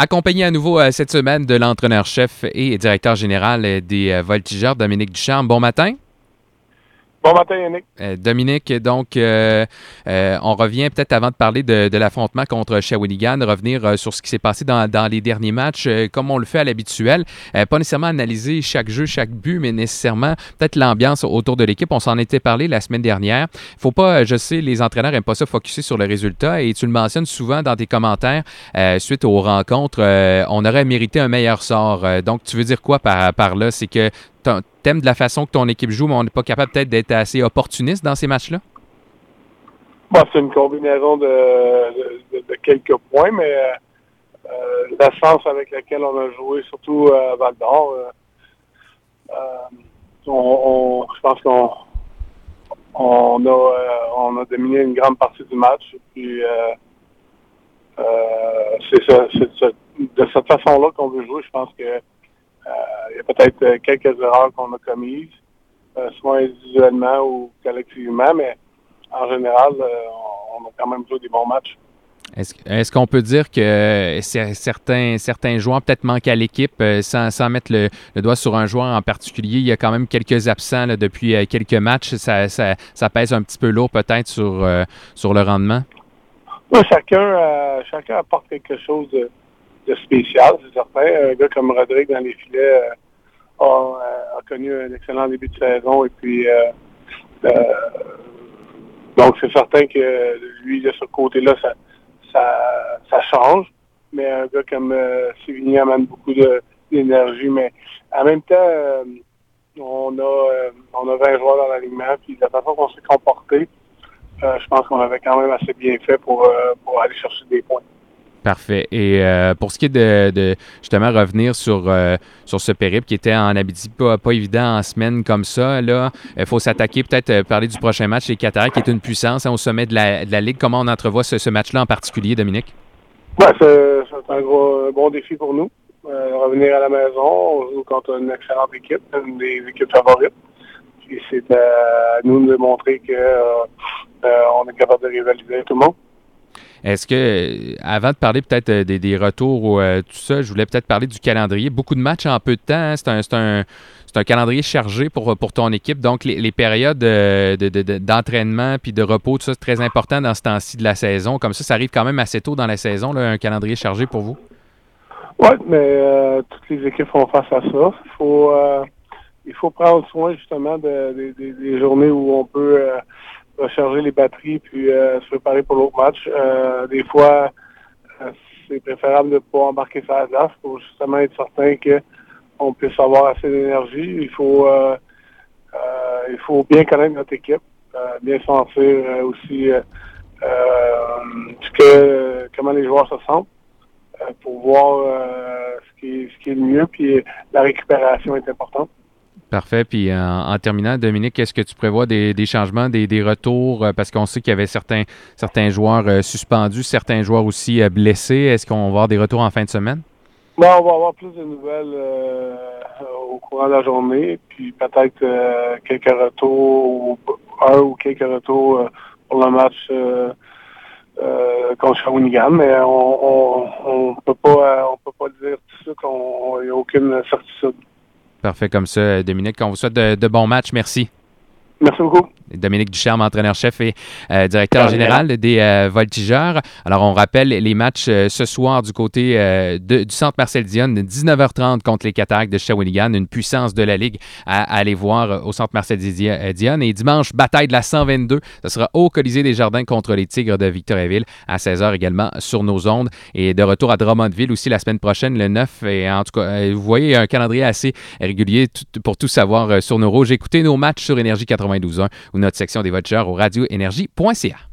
Accompagné à nouveau euh, cette semaine de l'entraîneur-chef et directeur général euh, des euh, Voltigeurs, Dominique Ducharme. Bon matin. Bon matin, Yannick. Euh, Dominique, donc, euh, euh, on revient peut-être avant de parler de, l'affrontement contre Shawinigan, revenir sur ce qui s'est passé dans, les derniers matchs, comme on le fait à l'habituel. Pas nécessairement analyser chaque jeu, chaque but, mais nécessairement peut-être l'ambiance autour de l'équipe. On s'en était parlé la semaine dernière. Faut pas, je sais, les entraîneurs aiment pas ça focuser sur le résultat et tu le mentionnes souvent dans tes commentaires suite aux rencontres. on aurait mérité un meilleur sort. donc, tu veux dire quoi par là? C'est que t'aimes de la façon que ton équipe joue, mais on n'est pas capable peut-être d'être assez opportuniste dans ces matchs-là? Bon, c'est une combinaison de, quelques points, mais euh, l'essence avec laquelle on a joué, surtout à Val d'Or, euh, on, je pense qu'on on a, on a dominé une grande partie du match. Puis, c'est de cette façon-là qu'on veut jouer. Je pense que y a peut-être quelques erreurs qu'on a commises, euh, soit individuellement ou collectivement, mais en général, euh, on a quand même joué des bons matchs. Est-ce est qu'on peut dire que certains, certains joueurs peut-être manquent à l'équipe euh, sans, sans, mettre le, le, doigt sur un joueur en particulier? Il y a quand même quelques absents là, depuis quelques matchs. Ça, ça, ça, pèse un petit peu lourd peut-être sur, euh, sur le rendement? Oui, chacun, euh, chacun apporte quelque chose de, de spécial, c'est certain. Un gars comme Rodrigue dans les filets a, a, connu un excellent début de saison et puis donc c'est certain que lui de ce côté-là, ça, ça, change. Mais un gars comme euh, Sévigny amène beaucoup d'énergie. Mais en même temps, euh, on a euh, on a 20 joueurs dans l'alignement. Puis la façon qu'on s'est comporté, je pense qu'on avait quand même assez bien fait pour, pour aller chercher des points. Parfait. Et euh, pour ce qui est de, justement revenir sur, euh, sur ce périple qui était en Abitibi, pas, pas évident en semaine comme ça, là, il faut s'attaquer, peut-être euh, parler du prochain match, les Qataris, qui est une puissance hein, au sommet de la, Ligue. Comment on entrevoit ce, match-là en particulier, Dominique? C'est un, gros, bon défi pour nous. revenir à la maison, on joue contre une excellente équipe, une des équipes favorites. Puis c'est à nous de montrer qu'on on est capable de rivaliser tout le monde. Est-ce que, avant de parler peut-être des, des, retours ou euh, tout ça, je voulais peut-être parler du calendrier. Beaucoup de matchs en peu de temps. Hein? C'est un, un, calendrier chargé pour, pour ton équipe. Donc, les, les périodes d'entraînement de, de, puis de repos, tout ça, c'est très important dans ce temps-ci de la saison. Comme ça, ça arrive quand même assez tôt dans la saison, là, un calendrier chargé pour vous? Oui, mais euh, toutes les équipes font face à ça. Il faut, euh, il faut prendre soin justement de, des journées où on peut recharger les batteries puis euh, se préparer pour l'autre match. Euh, des fois, euh, c'est préférable de ne pas embarquer sur la glace pour justement être certain qu'on puisse avoir assez d'énergie. Il faut il faut bien connaître notre équipe, bien sentir aussi ce que comment les joueurs se sentent pour voir ce qui est ce qui est le mieux. Puis la récupération est importante. Parfait. Puis en, en terminant, Dominique, est-ce que tu prévois des, changements, des, retours? Euh, parce qu'on sait qu'il y avait certains, certains joueurs euh, suspendus, certains joueurs aussi euh, blessés. Est-ce qu'on va avoir des retours en fin de semaine? Bon, on va avoir plus de nouvelles euh, au courant de la journée. Puis peut-être euh, quelques retours, ou un ou quelques retours pour le match contre Shawinigan. Mais on, on, on peut pas peut pas dire tout ça qu'il n'y a aucune certitude. Parfait comme ça, Dominique. On vous souhaite de, de bons matchs. Merci. Merci beaucoup. Dominique Ducharme, entraîneur-chef et euh, directeur général des euh, Voltigeurs. Alors, on rappelle les matchs euh, ce soir du côté de, du Centre Marcel Dionne, 19h30 contre les Cataractes de Shawinigan, une puissance de la Ligue à, à aller voir au Centre Marcel Dionne. Et dimanche, bataille de la 122, ce sera au Colisée des Jardins contre les Tigres de Victoriaville à 16h également sur nos ondes. Et de retour à Drummondville aussi la semaine prochaine, le 9. Et en tout cas, vous voyez un calendrier assez régulier pour tout savoir sur nos rouges. Écoutez nos matchs sur Énergie 92.1 ou notre section des voitures au radioénergie.ca.